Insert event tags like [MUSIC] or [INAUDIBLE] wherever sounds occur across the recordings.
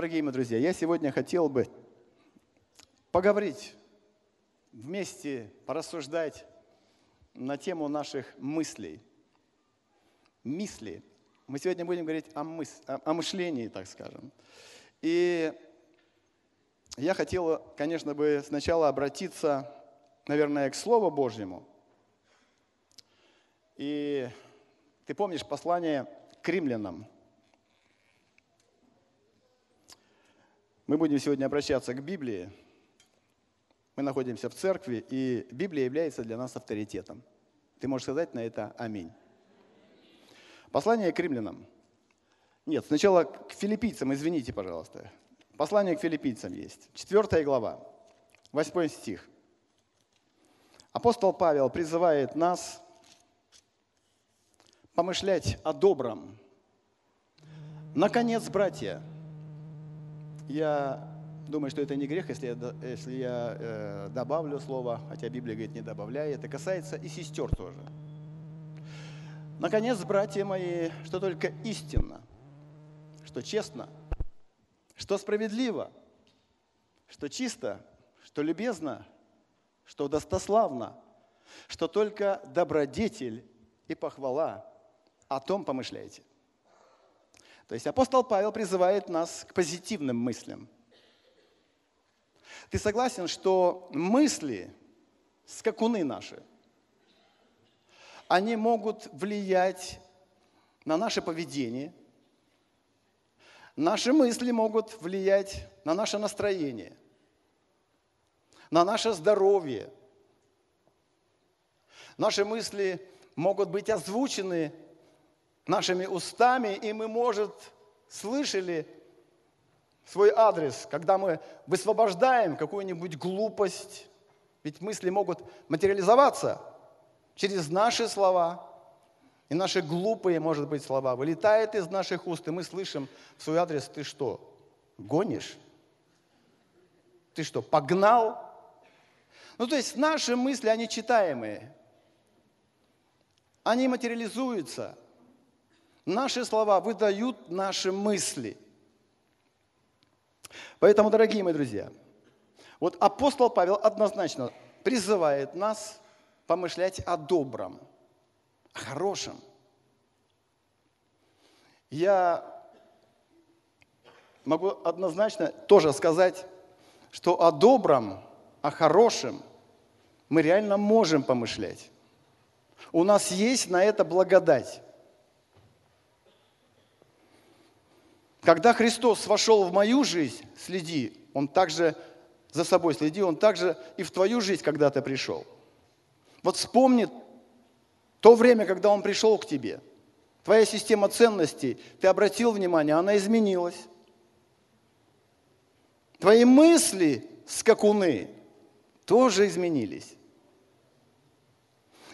дорогие мои друзья, я сегодня хотел бы поговорить вместе, порассуждать на тему наших мыслей. Мысли. Мы сегодня будем говорить о, мыс... о мышлении, так скажем. И я хотел, конечно, бы сначала обратиться, наверное, к Слову Божьему. И ты помнишь послание к римлянам – Мы будем сегодня обращаться к Библии. Мы находимся в церкви, и Библия является для нас авторитетом. Ты можешь сказать на это «Аминь». Послание к римлянам. Нет, сначала к филиппийцам, извините, пожалуйста. Послание к филиппийцам есть. Четвертая глава, восьмой стих. Апостол Павел призывает нас помышлять о добром. Наконец, братья, я думаю, что это не грех, если я, если я э, добавлю слово, хотя Библия говорит, не добавляй. Это касается и сестер тоже. Наконец, братья мои, что только истинно, что честно, что справедливо, что чисто, что любезно, что достославно, что только добродетель и похвала, о том помышляйте. То есть апостол Павел призывает нас к позитивным мыслям. Ты согласен, что мысли, скакуны наши, они могут влиять на наше поведение, наши мысли могут влиять на наше настроение, на наше здоровье. Наши мысли могут быть озвучены нашими устами, и мы, может, слышали свой адрес, когда мы высвобождаем какую-нибудь глупость, ведь мысли могут материализоваться через наши слова, и наши глупые, может быть, слова вылетают из наших уст, и мы слышим в свой адрес, ты что, гонишь? Ты что, погнал? Ну, то есть наши мысли, они читаемые. Они материализуются – Наши слова выдают наши мысли. Поэтому, дорогие мои друзья, вот апостол Павел однозначно призывает нас помышлять о добром, о хорошем. Я могу однозначно тоже сказать, что о добром, о хорошем мы реально можем помышлять. У нас есть на это благодать. Когда Христос вошел в мою жизнь, следи, Он также за собой следи, Он также и в твою жизнь когда-то пришел. Вот вспомни то время, когда Он пришел к тебе. Твоя система ценностей, ты обратил внимание, она изменилась. Твои мысли, скакуны, тоже изменились.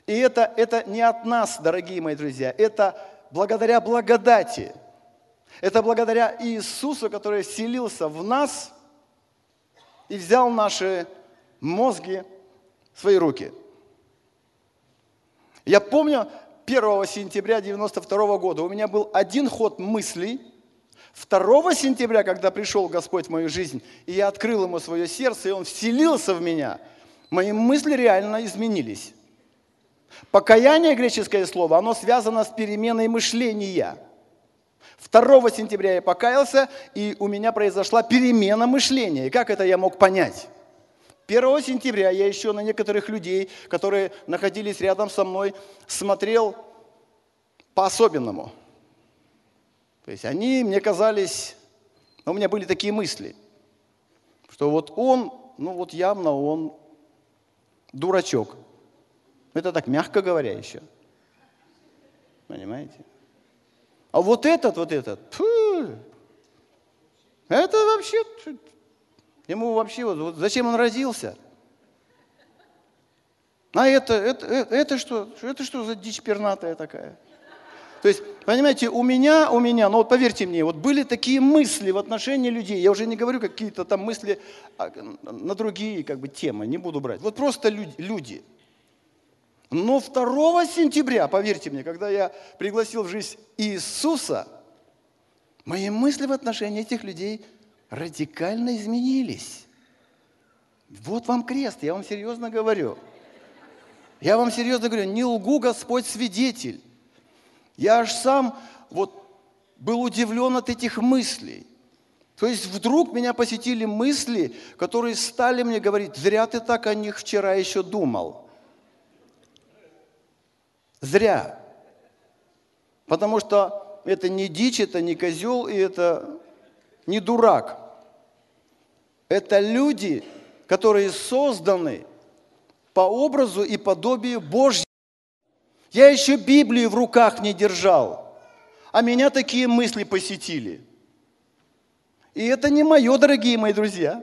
И это, это не от нас, дорогие мои друзья, это благодаря благодати – это благодаря Иисусу, который селился в нас и взял наши мозги в свои руки. Я помню 1 сентября 92 года у меня был один ход мыслей. 2 сентября, когда пришел Господь в мою жизнь, и я открыл ему свое сердце, и он вселился в меня, мои мысли реально изменились. Покаяние, греческое слово, оно связано с переменой мышления – 2 сентября я покаялся, и у меня произошла перемена мышления. И как это я мог понять? 1 сентября я еще на некоторых людей, которые находились рядом со мной, смотрел по-особенному. То есть они мне казались, ну, у меня были такие мысли, что вот он, ну вот явно он дурачок. Это так мягко говоря еще. Понимаете? А вот этот, вот этот, фу, это вообще, ему вообще, вот, зачем он родился? А это, это, это, это что? Это что за дичь пернатая такая? То есть, понимаете, у меня, у меня, ну вот поверьте мне, вот были такие мысли в отношении людей, я уже не говорю какие-то там мысли а, на другие как бы темы, не буду брать. Вот просто люди, люди – но 2 сентября, поверьте мне, когда я пригласил в жизнь Иисуса, мои мысли в отношении этих людей радикально изменились. Вот вам крест, я вам серьезно говорю. Я вам серьезно говорю, не лгу, Господь свидетель. Я аж сам вот был удивлен от этих мыслей. То есть вдруг меня посетили мысли, которые стали мне говорить, зря ты так о них вчера еще думал. Зря. Потому что это не дичь, это не козел, и это не дурак. Это люди, которые созданы по образу и подобию Божьему. Я еще Библию в руках не держал, а меня такие мысли посетили. И это не мое, дорогие мои друзья.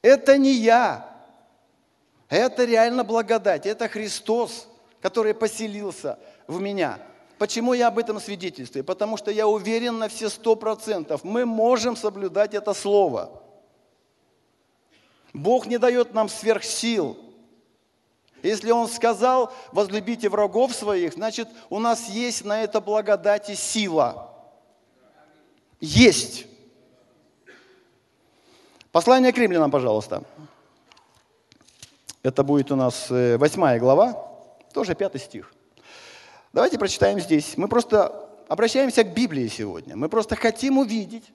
Это не я. Это реально благодать. Это Христос, который поселился в меня. Почему я об этом свидетельствую? Потому что я уверен на все сто процентов, мы можем соблюдать это слово. Бог не дает нам сверхсил. Если Он сказал, возлюбите врагов своих, значит, у нас есть на это благодать и сила. Есть. Послание к римлянам, пожалуйста. Это будет у нас э, восьмая глава, тоже пятый стих. Давайте прочитаем здесь. Мы просто обращаемся к Библии сегодня. Мы просто хотим увидеть,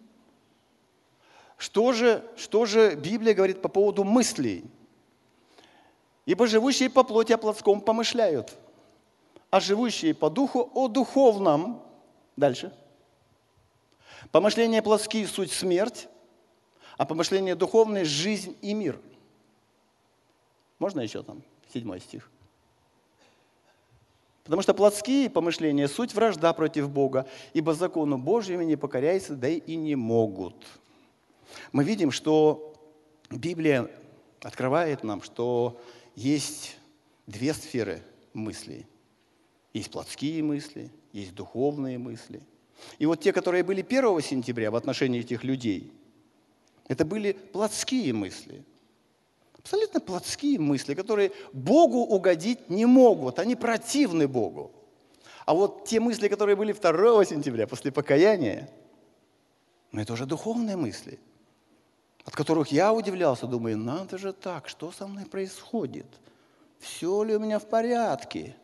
что же, что же Библия говорит по поводу мыслей. Ибо живущие по плоти о плотском помышляют, а живущие по духу о духовном. Дальше. Помышления плотские – суть смерть, а помышления духовные – жизнь и мир. Можно еще там седьмой стих? Потому что плотские помышления – суть вражда против Бога, ибо закону Божьему не покоряются, да и не могут. Мы видим, что Библия открывает нам, что есть две сферы мыслей. Есть плотские мысли, есть духовные мысли. И вот те, которые были 1 сентября в отношении этих людей, это были плотские мысли – Абсолютно плотские мысли, которые Богу угодить не могут, они противны Богу. А вот те мысли, которые были 2 сентября после покаяния, ну это уже духовные мысли, от которых я удивлялся, думаю, надо же так, что со мной происходит? Все ли у меня в порядке?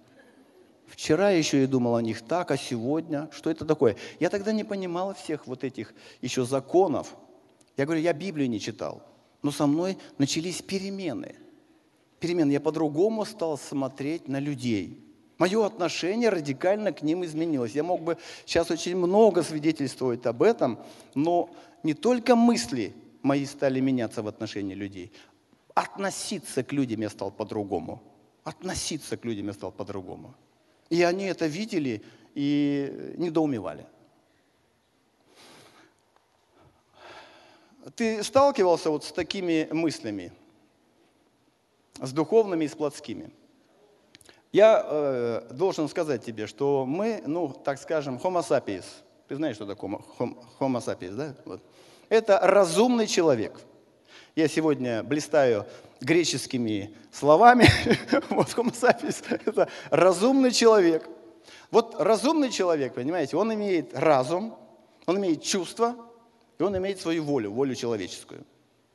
Вчера еще и думал о них так, а сегодня что это такое? Я тогда не понимал всех вот этих еще законов. Я говорю, я Библию не читал но со мной начались перемены. Перемены. Я по-другому стал смотреть на людей. Мое отношение радикально к ним изменилось. Я мог бы сейчас очень много свидетельствовать об этом, но не только мысли мои стали меняться в отношении людей. Относиться к людям я стал по-другому. Относиться к людям я стал по-другому. И они это видели и недоумевали. Ты сталкивался вот с такими мыслями, с духовными и с плотскими? Я э, должен сказать тебе, что мы, ну, так скажем, homo sapiens. Ты знаешь, что такое homo sapiens, да? Вот. Это разумный человек. Я сегодня блистаю греческими словами. [LAUGHS] вот homo sapiens – это разумный человек. Вот разумный человек, понимаете, он имеет разум, он имеет чувства, и он имеет свою волю, волю человеческую.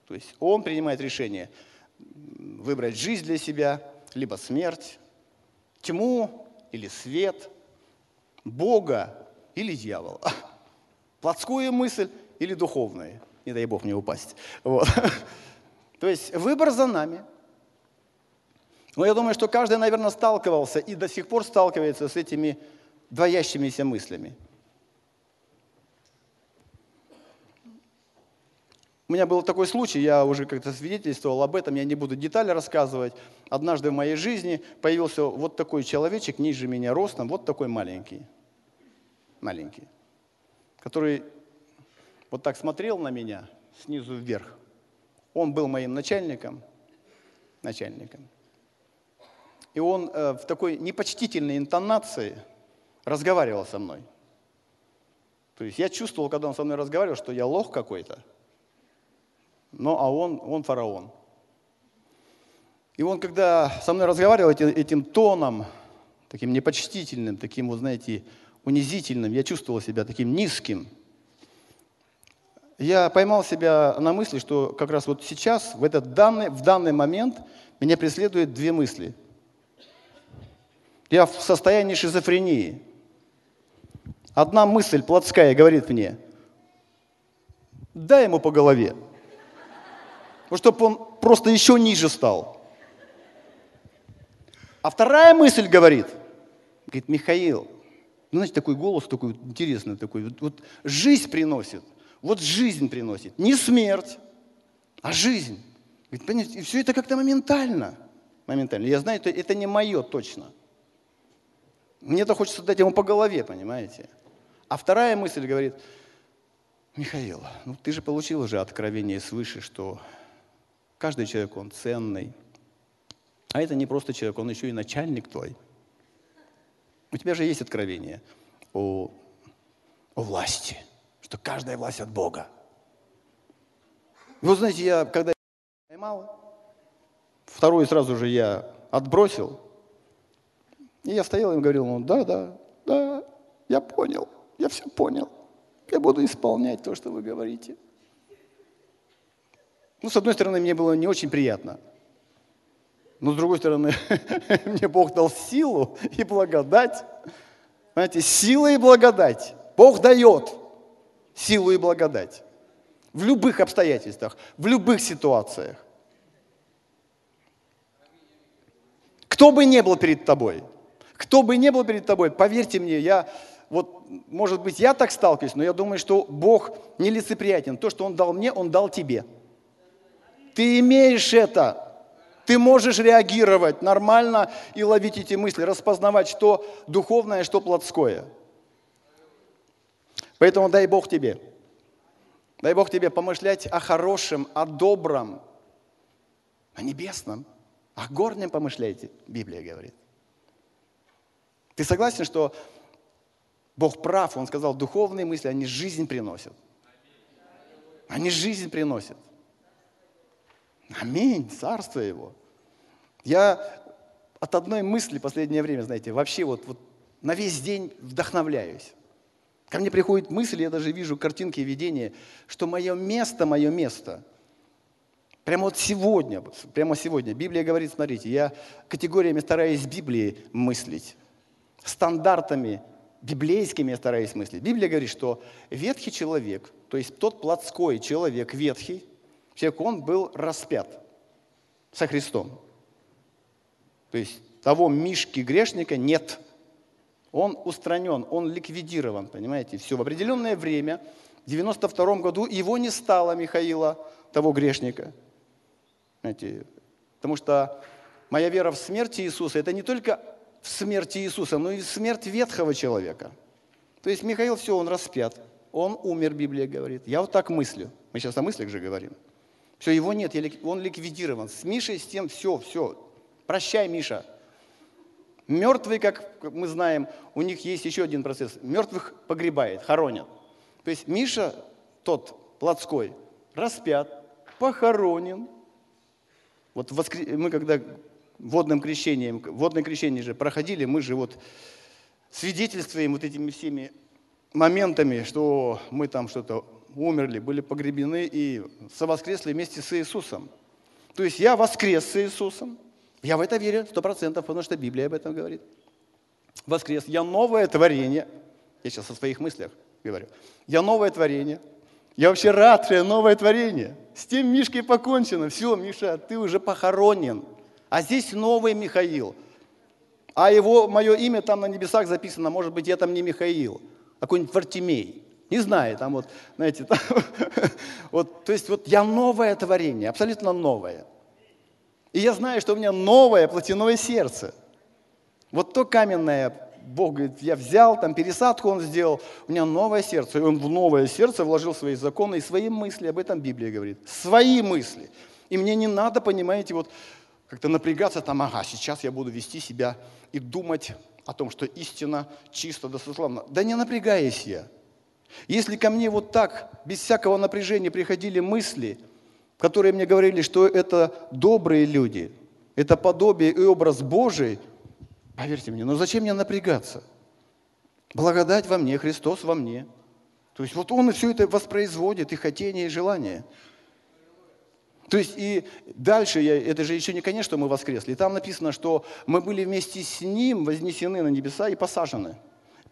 То есть он принимает решение выбрать жизнь для себя, либо смерть, тьму или свет, Бога или дьявола, [LAUGHS] плотскую мысль или духовную. Не дай Бог мне упасть. Вот. [LAUGHS] То есть выбор за нами. Но я думаю, что каждый, наверное, сталкивался и до сих пор сталкивается с этими двоящимися мыслями. У меня был такой случай, я уже как-то свидетельствовал об этом, я не буду детали рассказывать. Однажды в моей жизни появился вот такой человечек, ниже меня ростом, вот такой маленький, маленький, который вот так смотрел на меня снизу вверх. Он был моим начальником, начальником. И он э, в такой непочтительной интонации разговаривал со мной. То есть я чувствовал, когда он со мной разговаривал, что я лох какой-то – но а он, он фараон. И он, когда со мной разговаривал этим, этим тоном, таким непочтительным, таким, вот знаете, унизительным, я чувствовал себя таким низким. я поймал себя на мысли, что как раз вот сейчас, в, этот данный, в данный момент, меня преследуют две мысли. Я в состоянии шизофрении. Одна мысль плотская говорит мне, дай ему по голове, ну, чтобы он просто еще ниже стал. А вторая мысль говорит, говорит, Михаил, ну, знаете, такой голос такой интересный, такой, вот, вот жизнь приносит, вот жизнь приносит, не смерть, а жизнь. Говорит, понимаете, и все это как-то моментально, моментально. Я знаю, это, это не мое точно. Мне-то хочется дать ему по голове, понимаете. А вторая мысль говорит, Михаил, ну ты же получил уже откровение свыше, что каждый человек, он ценный, а это не просто человек, он еще и начальник твой. У тебя же есть откровение о, о власти, что каждая власть от Бога. Вы знаете, я когда поймал, вторую сразу же я отбросил, и я стоял и говорил, ну да, да, да, я понял, я все понял. Я буду исполнять то, что вы говорите. Ну, с одной стороны, мне было не очень приятно – но с другой стороны, [LAUGHS] мне Бог дал силу и благодать. Знаете, сила и благодать. Бог дает силу и благодать. В любых обстоятельствах, в любых ситуациях. Кто бы не был перед тобой, кто бы не был перед тобой, поверьте мне, я, вот, может быть, я так сталкиваюсь, но я думаю, что Бог нелицеприятен. То, что Он дал мне, Он дал тебе. Ты имеешь это. Ты можешь реагировать нормально и ловить эти мысли, распознавать, что духовное, что плотское. Поэтому дай Бог тебе. Дай Бог тебе помышлять о хорошем, о добром, о небесном, о горнем помышляйте, Библия говорит. Ты согласен, что Бог прав, Он сказал, духовные мысли, они жизнь приносят. Они жизнь приносят. Аминь, царство его. Я от одной мысли последнее время, знаете, вообще вот, вот на весь день вдохновляюсь. Ко мне приходит мысль, я даже вижу картинки видения, что мое место, мое место. Прямо вот сегодня, прямо сегодня. Библия говорит, смотрите, я категориями стараюсь Библии мыслить, стандартами библейскими я стараюсь мыслить. Библия говорит, что ветхий человек, то есть тот плотской человек, ветхий, человек, он был распят со Христом. То есть того Мишки грешника нет. Он устранен, он ликвидирован, понимаете, все. В определенное время, в 92 году, его не стало Михаила, того грешника. Знаете, потому что моя вера в смерть Иисуса, это не только в смерти Иисуса, но и в смерть ветхого человека. То есть Михаил, все, он распят. Он умер, Библия говорит. Я вот так мыслю. Мы сейчас о мыслях же говорим. Все, его нет, он ликвидирован. С Мишей, с тем, все, все. Прощай, Миша. Мертвые, как мы знаем, у них есть еще один процесс. Мертвых погребает, хоронят. То есть Миша, тот плотской, распят, похоронен. Вот мы когда водным крещением, водное крещение же проходили, мы же вот свидетельствуем вот этими всеми моментами, что мы там что-то умерли, были погребены и совоскресли вместе с Иисусом. То есть я воскрес с Иисусом, я в это верю сто процентов, потому что Библия об этом говорит. Воскрес, я новое творение. Я сейчас о своих мыслях говорю. Я новое творение. Я вообще рад, что я новое творение. С тем Мишкой покончено. Все, Миша, ты уже похоронен. А здесь новый Михаил. А его, мое имя там на небесах записано, может быть, я там не Михаил, а какой-нибудь Вартимей. Не знаю, там вот, знаете, [LAUGHS] там, вот, то есть вот я новое творение, абсолютно новое. И я знаю, что у меня новое плотяное сердце. Вот то каменное, Бог говорит, я взял, там пересадку он сделал, у меня новое сердце. И он в новое сердце вложил свои законы и свои мысли, об этом Библия говорит. Свои мысли. И мне не надо, понимаете, вот как-то напрягаться там, ага, сейчас я буду вести себя и думать о том, что истина чисто, достославна. Да не напрягаюсь я. Если ко мне вот так, без всякого напряжения приходили мысли, которые мне говорили, что это добрые люди, это подобие и образ Божий, поверьте мне, ну зачем мне напрягаться? Благодать во мне, Христос во мне. То есть вот он все это воспроизводит, и хотение, и желание. То есть и дальше, я, это же еще не конец, что мы воскресли. И там написано, что мы были вместе с Ним вознесены на небеса и посажены.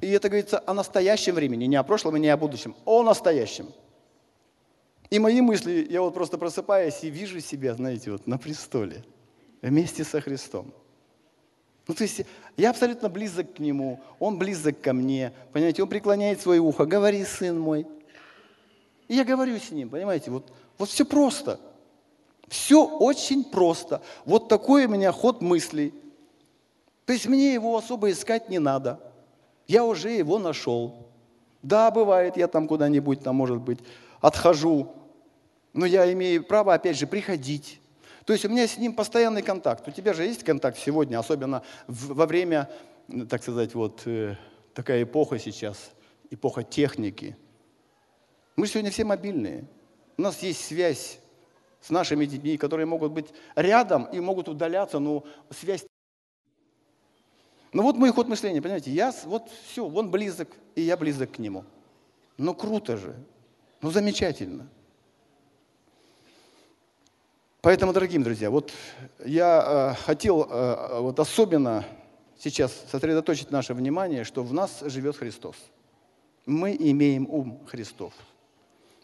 И это говорится о настоящем времени, не о прошлом и не о будущем, о настоящем. И мои мысли, я вот просто просыпаюсь и вижу себя, знаете, вот на престоле, вместе со Христом. Ну, то есть я абсолютно близок к Нему, Он близок ко мне, понимаете, Он преклоняет свое ухо, говори, сын мой. И я говорю с Ним, понимаете, вот, вот все просто. Все очень просто. Вот такой у меня ход мыслей. То есть мне его особо искать не надо. Я уже его нашел. Да, бывает, я там куда-нибудь, там, может быть, отхожу, но я имею право, опять же, приходить. То есть у меня с ним постоянный контакт. У тебя же есть контакт сегодня, особенно во время, так сказать, вот э, такая эпоха сейчас, эпоха техники. Мы сегодня все мобильные. У нас есть связь с нашими детьми, которые могут быть рядом и могут удаляться, но связь... Ну вот мой ход мышления, понимаете, я вот все, он близок, и я близок к нему. Ну круто же, ну замечательно. Поэтому, дорогие друзья, вот я э, хотел э, вот особенно сейчас сосредоточить наше внимание, что в нас живет Христос. Мы имеем ум Христов.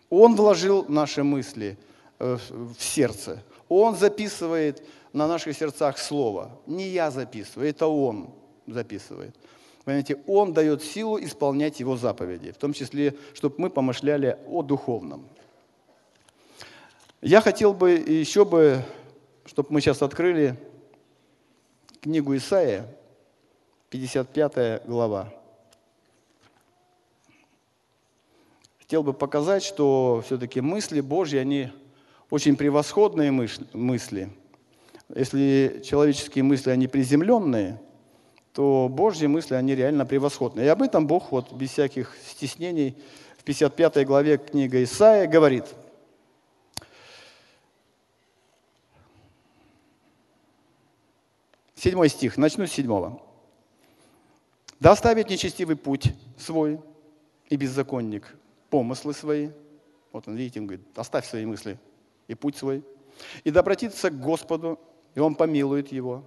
Он вложил наши мысли э, в сердце. Он записывает на наших сердцах слово. Не я записываю, это Он записывает. Понимаете, Он дает силу исполнять Его заповеди, в том числе, чтобы мы помышляли о духовном. Я хотел бы еще бы, чтобы мы сейчас открыли книгу Исаия, 55 глава. Хотел бы показать, что все-таки мысли Божьи, они очень превосходные мысли. Если человеческие мысли, они приземленные, то Божьи мысли, они реально превосходные. И об этом Бог вот без всяких стеснений в 55 главе книга Исаия говорит – Седьмой стих, начну с седьмого. «Да оставит нечестивый путь свой и беззаконник помыслы свои». Вот он, видите, он говорит, оставь свои мысли и путь свой. «И да обратится к Господу, и Он помилует его.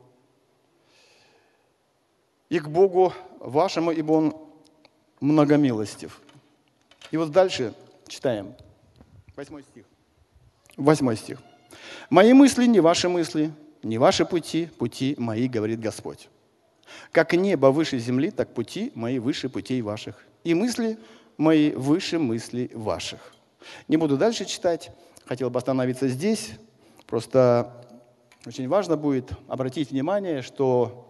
И к Богу вашему, ибо Он многомилостив». И вот дальше читаем. Восьмой стих. Восьмой стих. «Мои мысли не ваши мысли, не ваши пути, пути мои, говорит Господь. Как небо выше земли, так пути мои выше путей ваших. И мысли мои выше мыслей ваших. Не буду дальше читать, хотел бы остановиться здесь. Просто очень важно будет обратить внимание, что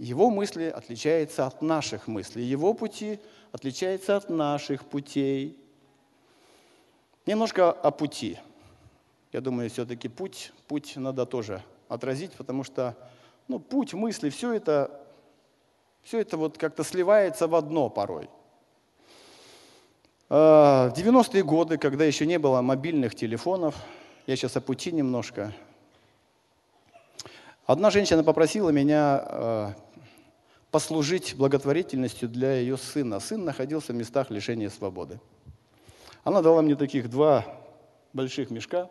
его мысли отличаются от наших мыслей, его пути отличаются от наших путей. Немножко о пути. Я думаю, все-таки путь, путь надо тоже отразить, потому что ну, путь мысли, все это, все это вот как-то сливается в одно порой. А, в 90-е годы, когда еще не было мобильных телефонов, я сейчас о пути немножко, одна женщина попросила меня а, послужить благотворительностью для ее сына. Сын находился в местах лишения свободы. Она дала мне таких два больших мешка,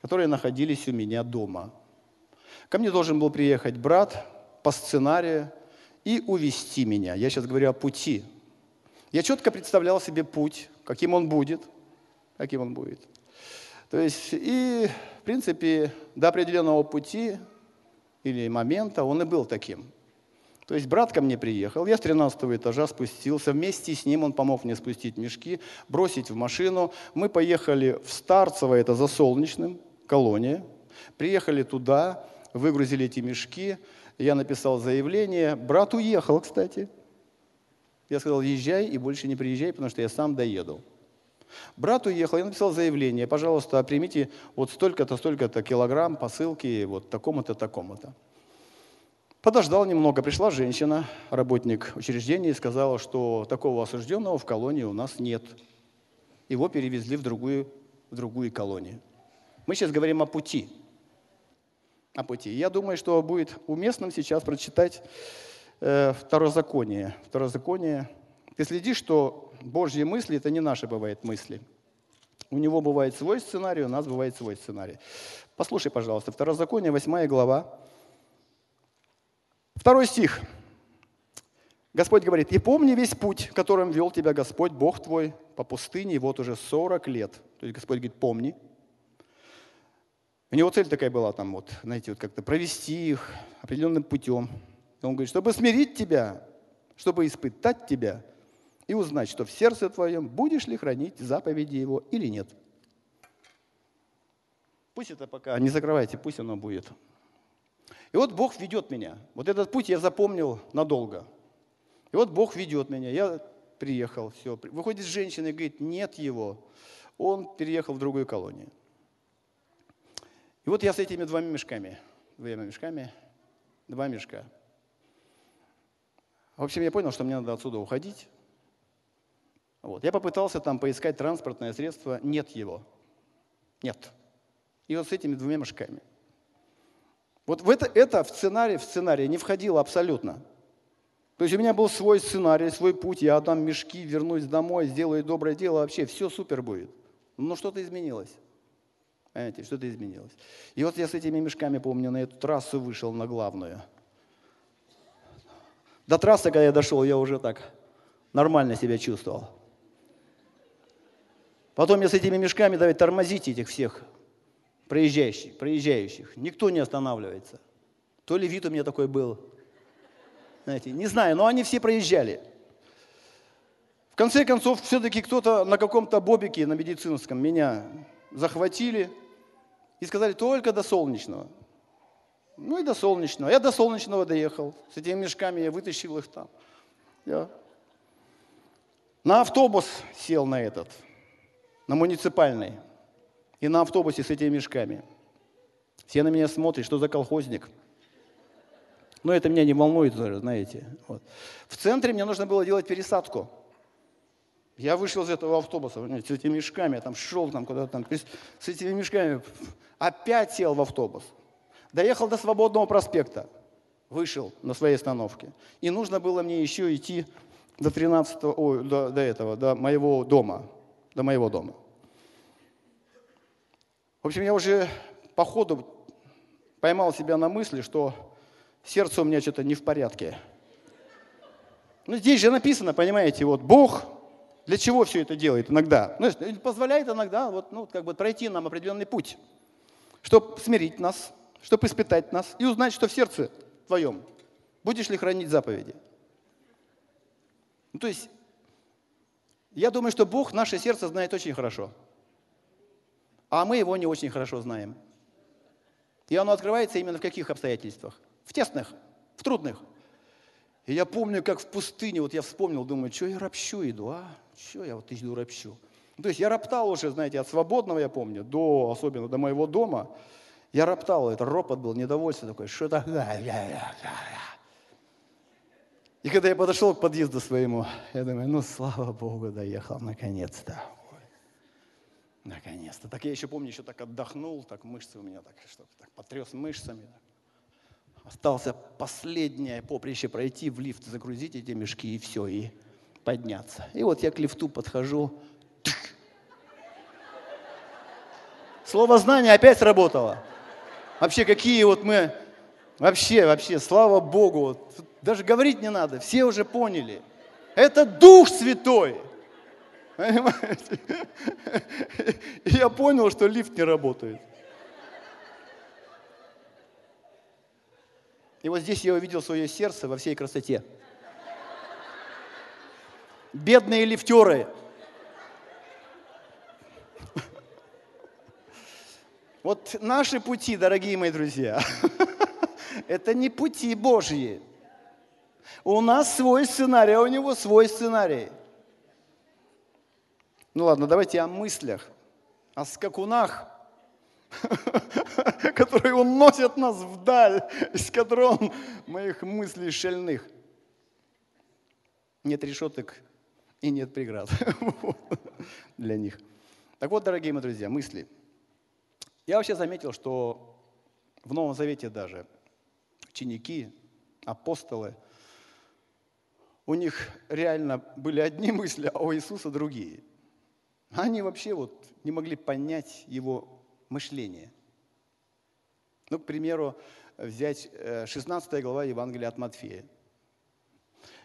которые находились у меня дома. Ко мне должен был приехать брат по сценарию и увести меня. Я сейчас говорю о пути. Я четко представлял себе путь, каким он будет, каким он будет. То есть, и, в принципе, до определенного пути или момента он и был таким. То есть брат ко мне приехал, я с 13 этажа спустился, вместе с ним он помог мне спустить мешки, бросить в машину. Мы поехали в Старцево, это за Солнечным, колония. Приехали туда, выгрузили эти мешки, я написал заявление. Брат уехал, кстати. Я сказал, езжай и больше не приезжай, потому что я сам доеду. Брат уехал, я написал заявление, пожалуйста, примите вот столько-то, столько-то килограмм посылки вот такому-то, такому-то. Подождал немного, пришла женщина, работник учреждения, и сказала, что такого осужденного в колонии у нас нет. Его перевезли в другую, в другую колонию. Мы сейчас говорим о пути о пути. Я думаю, что будет уместным сейчас прочитать э, Второзаконие. Второзаконие, Ты следи, что Божьи мысли – это не наши бывают мысли. У него бывает свой сценарий, у нас бывает свой сценарий. Послушай, пожалуйста, Второзаконие, 8 глава, второй стих. Господь говорит, «И помни весь путь, которым вел тебя Господь, Бог твой, по пустыне, вот уже 40 лет». То есть Господь говорит, помни. У него цель такая была, там вот, знаете, вот как-то провести их определенным путем. И он говорит, чтобы смирить тебя, чтобы испытать тебя и узнать, что в сердце твоем будешь ли хранить заповеди его или нет. Пусть это пока не закрывайте, пусть оно будет. И вот Бог ведет меня. Вот этот путь я запомнил надолго. И вот Бог ведет меня. Я приехал, все. Выходит женщина и говорит, нет его. Он переехал в другую колонию. И вот я с этими двумя мешками, двумя мешками, два мешка. В общем, я понял, что мне надо отсюда уходить. Вот. Я попытался там поискать транспортное средство, нет его. Нет. И вот с этими двумя мешками. Вот в это, это в сценарий, в сценарий не входило абсолютно. То есть у меня был свой сценарий, свой путь, я отдам мешки, вернусь домой, сделаю доброе дело, вообще все супер будет. Но что-то изменилось. Понимаете, что-то изменилось. И вот я с этими мешками, помню, на эту трассу вышел, на главную. До трассы, когда я дошел, я уже так нормально себя чувствовал. Потом я с этими мешками, давай тормозить этих всех проезжающих, проезжающих. Никто не останавливается. То ли вид у меня такой был. Знаете, не знаю, но они все проезжали. В конце концов, все-таки кто-то на каком-то бобике на медицинском меня захватили – и сказали, только до Солнечного. Ну и до Солнечного. Я до Солнечного доехал. С этими мешками я вытащил их там. Я на автобус сел на этот, на муниципальный. И на автобусе с этими мешками. Все на меня смотрят, что за колхозник. Но это меня не волнует знаете. Вот. В центре мне нужно было делать пересадку. Я вышел из этого автобуса с этими мешками, я там шел там куда-то там, с этими мешками, опять сел в автобус. Доехал до Свободного проспекта, вышел на своей остановке. И нужно было мне еще идти до 13 ой, до, до этого, до моего дома, до моего дома. В общем, я уже по ходу поймал себя на мысли, что сердце у меня что-то не в порядке. Ну, здесь же написано, понимаете, вот Бог для чего все это делает иногда? Ну, позволяет иногда вот, ну, как бы пройти нам определенный путь, чтобы смирить нас, чтобы испытать нас и узнать, что в сердце твоем. Будешь ли хранить заповеди? Ну, то есть, я думаю, что Бог наше сердце знает очень хорошо, а мы его не очень хорошо знаем. И оно открывается именно в каких обстоятельствах? В тесных, в трудных. И я помню, как в пустыне, вот я вспомнил, думаю, что я ропщу иду, а? Что я вот иду ропщу? То есть я роптал уже, знаете, от свободного, я помню, до, особенно до моего дома. Я роптал, это ропот был, недовольство такое, что такое? И когда я подошел к подъезду своему, я думаю, ну, слава Богу, доехал наконец-то. Наконец-то. Так я еще помню, еще так отдохнул, так мышцы у меня так, что так потряс мышцами. Остался последнее поприще пройти, в лифт загрузить эти мешки и все, и подняться. И вот я к лифту подхожу. Слово знание опять сработало. Вообще, какие вот мы... Вообще, вообще, слава Богу. Вот, даже говорить не надо, все уже поняли. Это Дух Святой. Понимаете? И я понял, что лифт не работает. И вот здесь я увидел свое сердце во всей красоте бедные лифтеры. Вот наши пути, дорогие мои друзья, [LAUGHS] это не пути Божьи. У нас свой сценарий, а у него свой сценарий. Ну ладно, давайте о мыслях, о скакунах, [LAUGHS] которые уносят нас вдаль, которых моих мыслей шальных. Нет решеток и нет преград [LAUGHS] для них. Так вот, дорогие мои друзья, мысли. Я вообще заметил, что в Новом Завете даже ученики, апостолы, у них реально были одни [LAUGHS] мысли, а у Иисуса другие. Они вообще вот не могли понять его мышление. Ну, к примеру, взять 16 э, глава Евангелия от Матфея.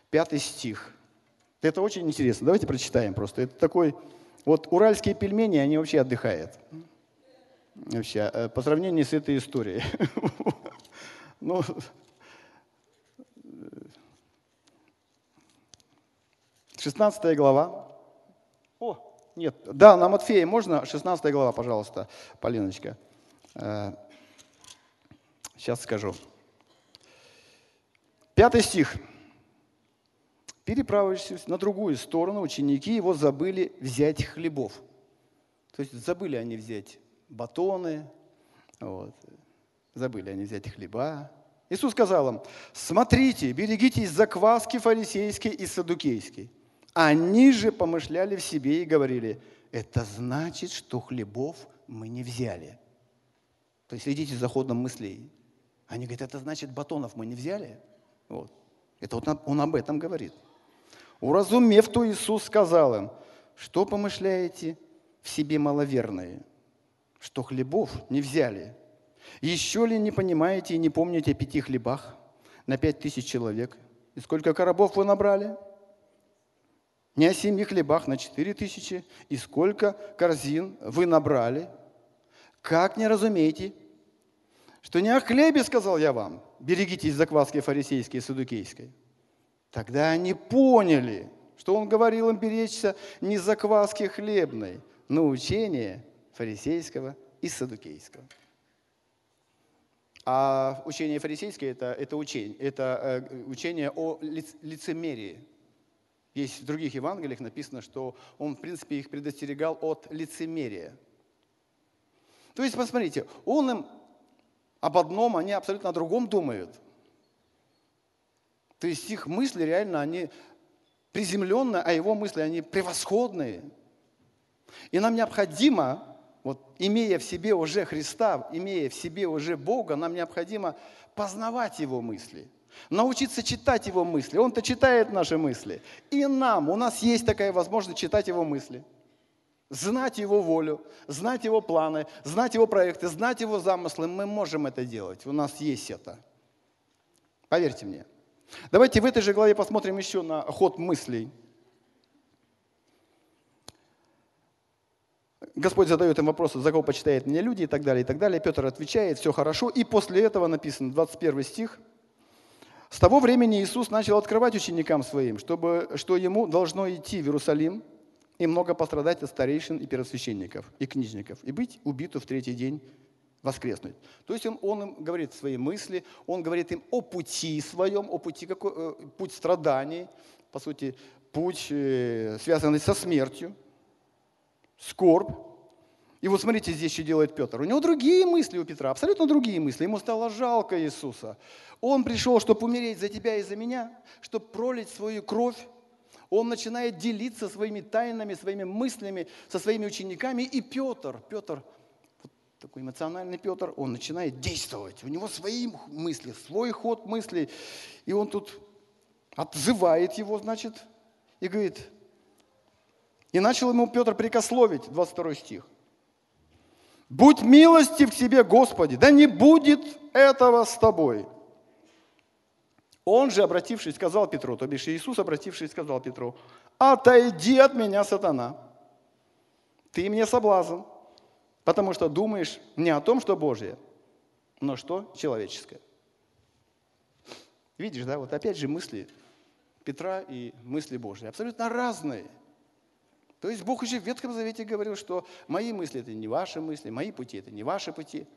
Пятый стих. Это очень интересно. Давайте прочитаем просто. Это такой... Вот уральские пельмени, они вообще отдыхают. Вообще, э, по сравнению с этой историей. [LAUGHS] Ну, 16 глава. О, нет, да, на Матфея можно? 16 глава, пожалуйста, Полиночка. Сейчас э, скажу. Пятый стих. Переправившись на другую сторону, ученики его забыли взять хлебов. То есть забыли они взять батоны, вот. забыли они взять хлеба. Иисус сказал им, смотрите, берегитесь закваски фарисейской и садукейской. Они же помышляли в себе и говорили, это значит, что хлебов мы не взяли. То есть следите за ходом мыслей. Они говорят, это значит, батонов мы не взяли? Вот. Это вот он об этом говорит. Уразумев то, Иисус сказал им, что помышляете в себе маловерные, что хлебов не взяли. Еще ли не понимаете и не помните о пяти хлебах на пять тысяч человек? И сколько коробов вы набрали? Не о семи хлебах на четыре тысячи, и сколько корзин вы набрали. Как не разумеете, что не о хлебе, сказал я вам, берегитесь закваски фарисейской и садукейской. Тогда они поняли, что он говорил им беречься не закваски хлебной, но учение фарисейского и садукейского. А учение фарисейское это, это, учение, это э, учение о лицемерии, есть в других Евангелиях написано, что он, в принципе, их предостерегал от лицемерия. То есть, посмотрите, он им об одном, они абсолютно о другом думают. То есть их мысли реально, они приземленные, а его мысли, они превосходные. И нам необходимо, вот, имея в себе уже Христа, имея в себе уже Бога, нам необходимо познавать Его мысли – научиться читать его мысли. Он-то читает наши мысли. И нам, у нас есть такая возможность читать его мысли. Знать его волю, знать его планы, знать его проекты, знать его замыслы. Мы можем это делать. У нас есть это. Поверьте мне. Давайте в этой же главе посмотрим еще на ход мыслей. Господь задает им вопросы, за кого почитают меня люди и так далее, и так далее. Петр отвечает, все хорошо. И после этого написано, 21 стих – с того времени Иисус начал открывать ученикам своим, чтобы, что ему должно идти в Иерусалим и много пострадать от старейшин и первосвященников и книжников, и быть убиту в третий день воскреснуть. То есть он, он им говорит свои мысли, он говорит им о пути своем, о пути, какой, э, путь страданий, по сути, путь, э, связанный со смертью, скорбь, и вот смотрите, здесь что делает Петр. У него другие мысли у Петра, абсолютно другие мысли. Ему стало жалко Иисуса. Он пришел, чтобы умереть за тебя и за меня, чтобы пролить свою кровь. Он начинает делиться своими тайнами, своими мыслями со своими учениками. И Петр, Петр, вот такой эмоциональный Петр, он начинает действовать. У него свои мысли, свой ход мыслей. И он тут отзывает его, значит, и говорит, и начал ему Петр прикословить, 22 стих. Будь милостив к себе, Господи, да не будет этого с тобой. Он же, обратившись, сказал Петру, то бишь Иисус, обратившись, сказал Петру, отойди от меня, сатана. Ты мне соблазн, потому что думаешь не о том, что Божье, но что человеческое. Видишь, да, вот опять же мысли Петра и мысли Божьи абсолютно разные – то есть Бог уже в Ветхом Завете говорил, что мои мысли – это не ваши мысли, мои пути – это не ваши пути.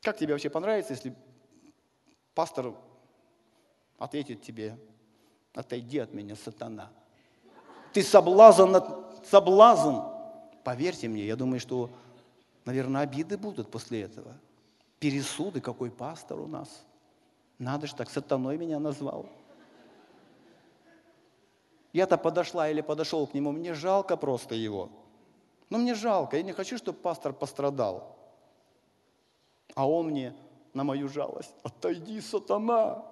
Как тебе вообще понравится, если пастор ответит тебе, отойди от меня, сатана. Ты соблазн, соблазн. Поверьте мне, я думаю, что, наверное, обиды будут после этого. Пересуды, какой пастор у нас. Надо же так, сатаной меня назвал. Я-то подошла или подошел к нему, мне жалко просто его. Но мне жалко, я не хочу, чтобы пастор пострадал. А он мне на мою жалость, отойди, сатана.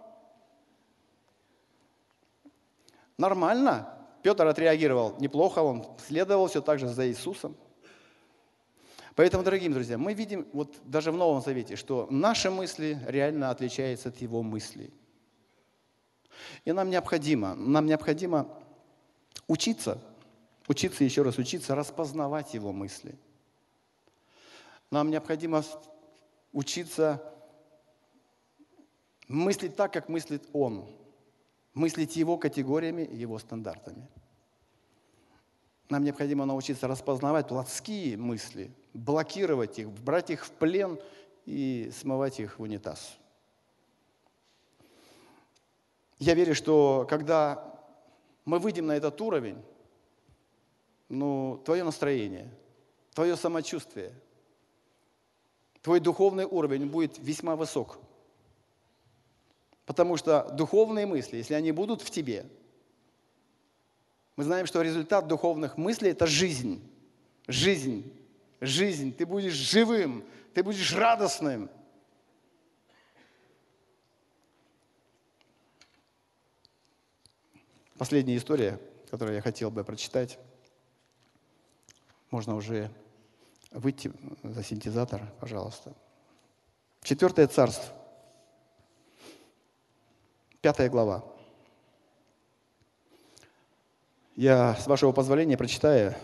Нормально, Петр отреагировал неплохо, он следовал все так же за Иисусом. Поэтому, дорогие друзья, мы видим вот даже в Новом Завете, что наши мысли реально отличаются от его мыслей. И нам необходимо, нам необходимо учиться, учиться еще раз учиться, распознавать его мысли. Нам необходимо учиться мыслить так, как мыслит он, мыслить его категориями, его стандартами. Нам необходимо научиться распознавать плотские мысли, блокировать их, брать их в плен и смывать их в унитаз. Я верю, что когда мы выйдем на этот уровень, ну, твое настроение, твое самочувствие, твой духовный уровень будет весьма высок. Потому что духовные мысли, если они будут в тебе, мы знаем, что результат духовных мыслей – это жизнь. Жизнь. Жизнь. Ты будешь живым, ты будешь радостным. Последняя история, которую я хотел бы прочитать. Можно уже выйти за синтезатор, пожалуйста. Четвертое царство. Пятая глава. Я, с вашего позволения, прочитаю,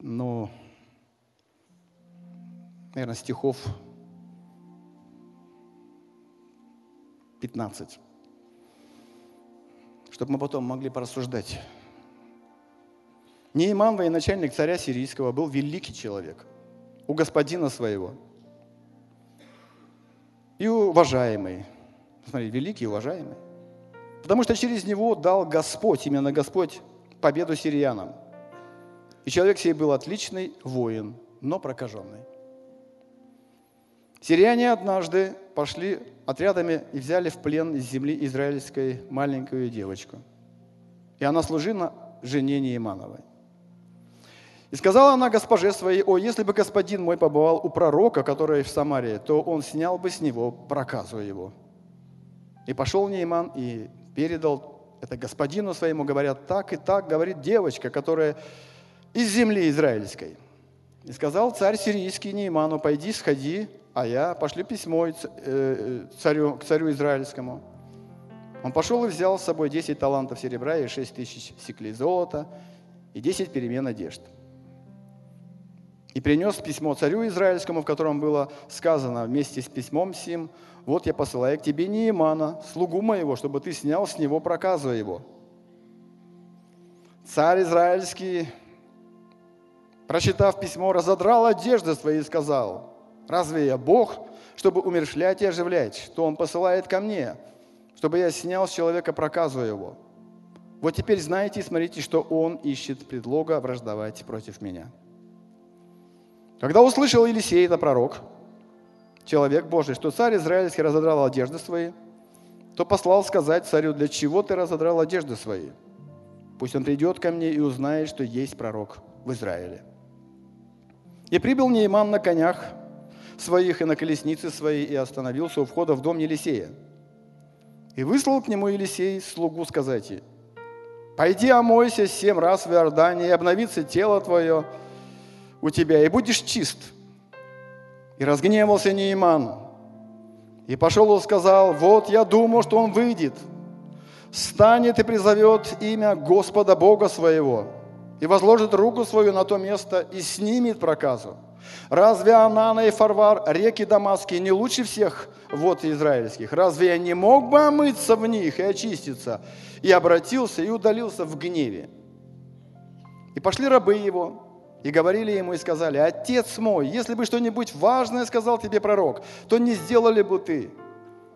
ну, наверное, стихов 15, чтобы мы потом могли порассуждать. Неиман, военачальник царя сирийского, был великий человек у господина своего и уважаемый. Смотри, великий и уважаемый. Потому что через него дал Господь, именно Господь, победу сириянам. И человек сей был отличный воин, но прокаженный. Сирияне однажды пошли отрядами и взяли в плен из земли израильской маленькую девочку. И она служила жене Неимановой. И сказала она госпоже своей, о, если бы господин мой побывал у пророка, который в Самарии, то он снял бы с него проказу его. И пошел Нейман и передал это господину своему, говорят, так и так, говорит девочка, которая из земли израильской. И сказал царь сирийский Нейману, пойди, сходи, а я пошлю письмо э, царю, к царю израильскому. Он пошел и взял с собой 10 талантов серебра и 6 тысяч сиклей золота и 10 перемен одежд. И принес письмо царю израильскому, в котором было сказано вместе с письмом сим, вот я посылаю к тебе Неимана, слугу моего, чтобы ты снял с него проказу его. Царь израильский, прочитав письмо, разодрал одежды свои и сказал, разве я Бог, чтобы умершлять и оживлять, что Он посылает ко мне, чтобы я снял с человека проказу его? Вот теперь знаете и смотрите, что Он ищет предлога враждовать против меня. Когда услышал Елисей, это пророк, человек Божий, что царь израильский разодрал одежды свои, то послал сказать царю, для чего ты разодрал одежды свои? Пусть он придет ко мне и узнает, что есть пророк в Израиле. И прибыл Нейман на конях своих и на колеснице своей, и остановился у входа в дом Елисея. И выслал к нему Елисей слугу сказать ей, «Пойди омойся семь раз в Иордане, и обновится тело твое у тебя, и будешь чист». И разгневался Нейман. И пошел и сказал, вот я думал, что он выйдет, станет и призовет имя Господа Бога своего, и возложит руку свою на то место и снимет проказу. Разве Анана и Фарвар, реки Дамасские, не лучше всех вод израильских? Разве я не мог бы омыться в них и очиститься? И обратился и удалился в гневе. И пошли рабы его, и говорили ему и сказали, «Отец мой, если бы что-нибудь важное сказал тебе пророк, то не сделали бы ты.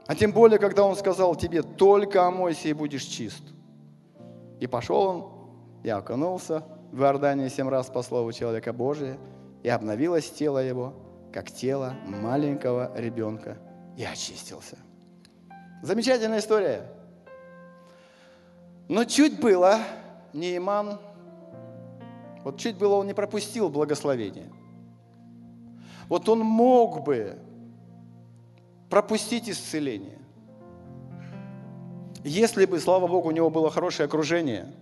А тем более, когда он сказал тебе, только омойся и будешь чист». И пошел он, и окунулся в Иордании семь раз по слову человека Божия, и обновилось тело его, как тело маленького ребенка, и очистился. Замечательная история. Но чуть было, Нейман вот чуть было он не пропустил благословение. Вот он мог бы пропустить исцеление. Если бы, слава Богу, у него было хорошее окружение,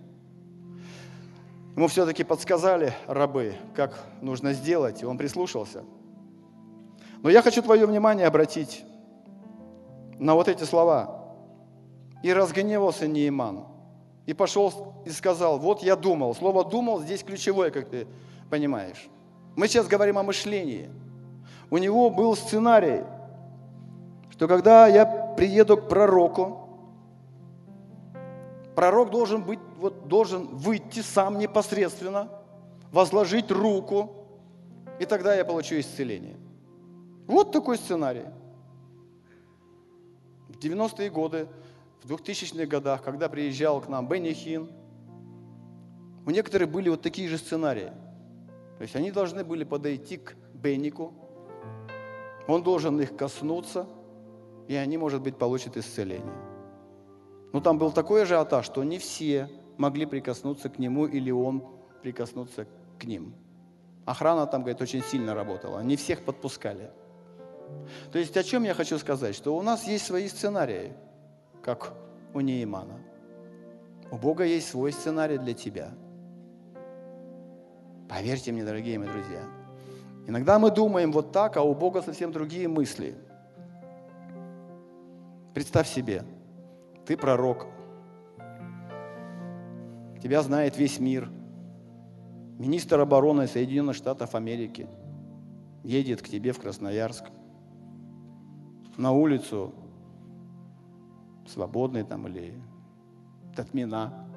ему все-таки подсказали рабы, как нужно сделать, и он прислушался. Но я хочу твое внимание обратить на вот эти слова. «И разгневался Неиман, и пошел и сказал, вот я думал». Слово «думал» здесь ключевое, как ты понимаешь. Мы сейчас говорим о мышлении. У него был сценарий, что когда я приеду к пророку, пророк должен, быть, вот, должен выйти сам непосредственно, возложить руку, и тогда я получу исцеление. Вот такой сценарий. В 90-е годы, в 2000-х годах, когда приезжал к нам Бенни Хин, у некоторых были вот такие же сценарии. То есть они должны были подойти к Беннику, он должен их коснуться, и они, может быть, получат исцеление. Но там был такой ажиотаж, что не все могли прикоснуться к нему или он прикоснуться к ним. Охрана там, говорит, очень сильно работала. Не всех подпускали. То есть о чем я хочу сказать? Что у нас есть свои сценарии, как у Неймана. У Бога есть свой сценарий для тебя. Поверьте мне, дорогие мои друзья. Иногда мы думаем вот так, а у Бога совсем другие мысли. Представь себе, ты пророк. Тебя знает весь мир. Министр обороны Соединенных Штатов Америки едет к тебе в Красноярск. На улицу свободный там или Татмина.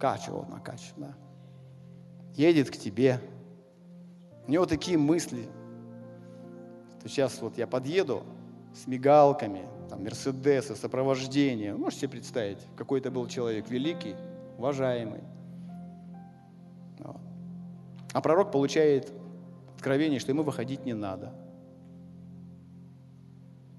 Качево на Кач, да. Едет к тебе. У него такие мысли. То сейчас вот я подъеду с мигалками, там, Мерседесы, сопровождение. Можете себе представить, какой это был человек великий, уважаемый. А пророк получает откровение, что ему выходить не надо.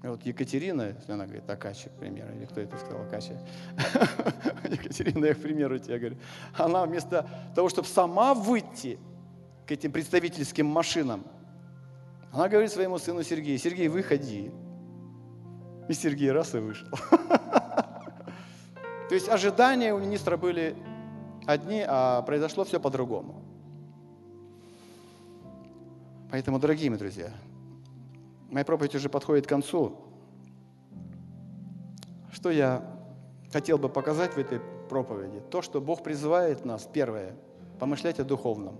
И вот Екатерина, она говорит, Акача, к примеру, или кто это сказал, Акача? [LAUGHS] Екатерина, я к примеру тебе говорю. Она вместо того, чтобы сама выйти к этим представительским машинам, она говорит своему сыну Сергею, Сергей, выходи. И Сергей раз и вышел. То есть ожидания у министра были одни, а произошло все по-другому. Поэтому, дорогие мои друзья, моя проповедь уже подходит к концу. Что я хотел бы показать в этой проповеди? То, что Бог призывает нас, первое, помышлять о духовном.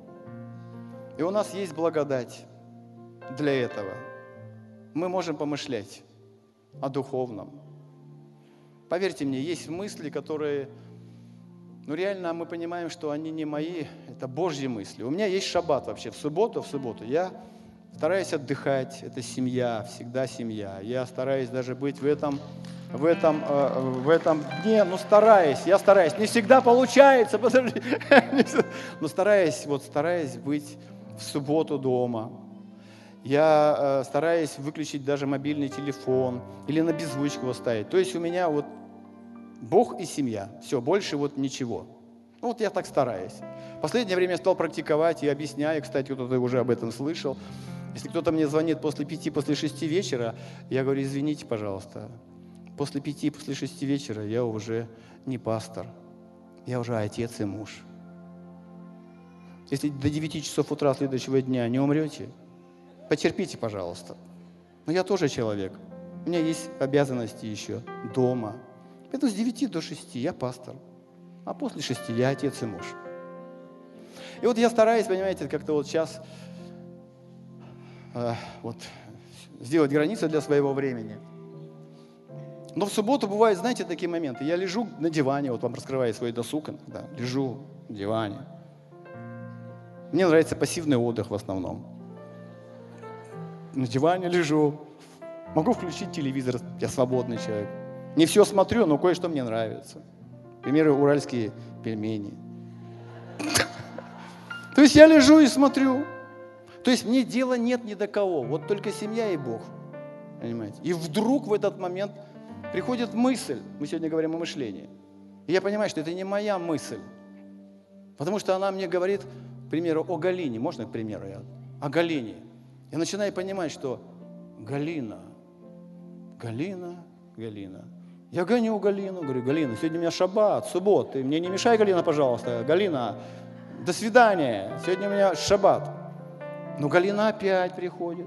И у нас есть благодать для этого. Мы можем помышлять о духовном. Поверьте мне, есть мысли, которые, ну реально мы понимаем, что они не мои, это Божьи мысли. У меня есть шаббат вообще, в субботу, в субботу я стараюсь отдыхать, это семья, всегда семья. Я стараюсь даже быть в этом, в этом, э, в этом дне, ну стараюсь, я стараюсь. Не всегда получается, подожди, [LAUGHS] но стараюсь, вот стараюсь быть в субботу дома, я э, стараюсь выключить даже мобильный телефон или на беззвучку его ставить. То есть у меня вот Бог и семья. Все, больше вот ничего. Ну, вот я так стараюсь. Последнее время я стал практиковать и объясняю. Кстати, кто-то уже об этом слышал. Если кто-то мне звонит после пяти, после шести вечера, я говорю, извините, пожалуйста, после пяти, после шести вечера я уже не пастор, я уже отец и муж. Если до девяти часов утра следующего дня не умрете, Потерпите, пожалуйста. Но я тоже человек. У меня есть обязанности еще дома. Это с 9 до 6 я пастор. А после 6 я отец и муж. И вот я стараюсь, понимаете, как-то вот сейчас э, вот, сделать границы для своего времени. Но в субботу бывают, знаете, такие моменты. Я лежу на диване, вот вам раскрываю свой досуг, да, лежу на диване. Мне нравится пассивный отдых в основном на диване лежу, могу включить телевизор, я свободный человек. Не все смотрю, но кое-что мне нравится. Например, уральские пельмени. [LAUGHS] То есть я лежу и смотрю. То есть мне дела нет ни до кого, вот только семья и Бог. Понимаете? И вдруг в этот момент приходит мысль, мы сегодня говорим о мышлении. И я понимаю, что это не моя мысль. Потому что она мне говорит, к примеру, о Галине. Можно, к примеру, я? О Галине. Я начинаю понимать, что Галина, Галина, Галина, Я гоню Галину, говорю, Галина, сегодня у меня шаббат, суббот, ты мне не мешай, Галина, пожалуйста. Галина, до свидания, сегодня у меня шаббат. Но Галина опять приходит.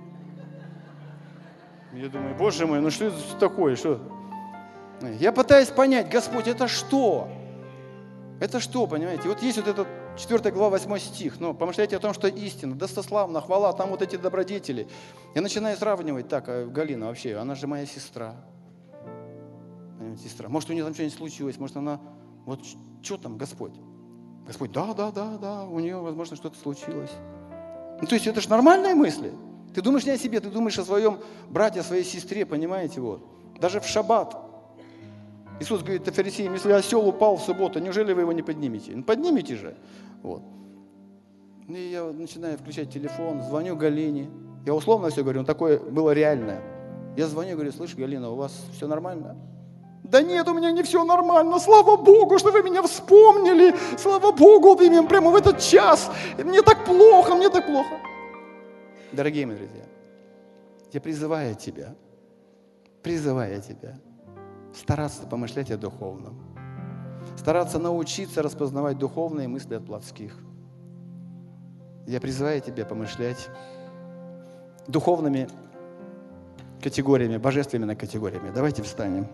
Я думаю, боже мой, ну что это такое, что? Я пытаюсь понять, Господь, это что? Это что, понимаете? Вот есть вот этот 4 глава, 8 стих. Ну, помышляйте о том, что истина, достославна, хвала, там вот эти добродетели. Я начинаю сравнивать, так, а Галина вообще, она же моя сестра. Сестра. Может, у нее там что-нибудь случилось, может, она, вот что там, Господь? Господь, да, да, да, да, у нее, возможно, что-то случилось. Ну, то есть это же нормальные мысли. Ты думаешь не о себе, ты думаешь о своем брате, о своей сестре, понимаете, вот. Даже в шаббат Иисус говорит фарисеям, если осел упал в субботу, неужели вы его не поднимете? Ну, поднимите же. Вот. Ну, и я начинаю включать телефон, звоню Галине. Я условно все говорю, но такое было реальное. Я звоню, говорю, слышь, Галина, у вас все нормально? Да нет, у меня не все нормально. Слава Богу, что вы меня вспомнили. Слава Богу, вы меня прямо в этот час. Мне так плохо, мне так плохо. Дорогие мои друзья, я призываю тебя, призываю тебя – стараться помышлять о духовном, стараться научиться распознавать духовные мысли от плотских. Я призываю тебя помышлять духовными категориями, божественными категориями. Давайте встанем.